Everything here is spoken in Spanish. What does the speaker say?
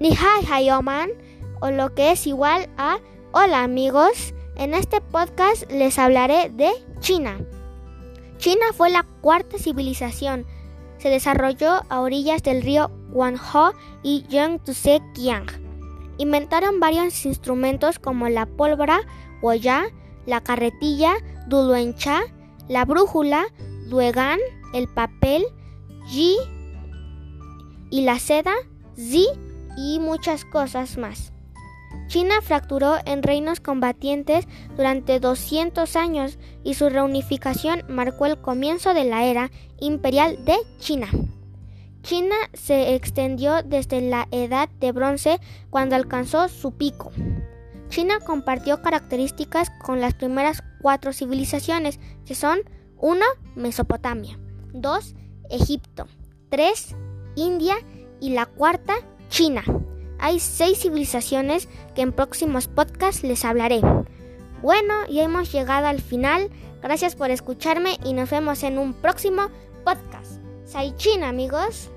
Ni hai hayoman o lo que es igual a Hola amigos. En este podcast les hablaré de China. China fue la cuarta civilización. Se desarrolló a orillas del río Guangzhou y Yangtze-Kiang. Inventaron varios instrumentos como la pólvora, Woya, la carretilla, Duluencha, la brújula, Duegan, el papel, Yi y la seda, Zi y muchas cosas más. China fracturó en reinos combatientes durante 200 años y su reunificación marcó el comienzo de la era imperial de China. China se extendió desde la Edad de Bronce cuando alcanzó su pico. China compartió características con las primeras cuatro civilizaciones, que son 1. Mesopotamia, 2. Egipto, 3. India y la cuarta, China. Hay seis civilizaciones que en próximos podcasts les hablaré. Bueno, ya hemos llegado al final. Gracias por escucharme y nos vemos en un próximo podcast. Sai China, amigos.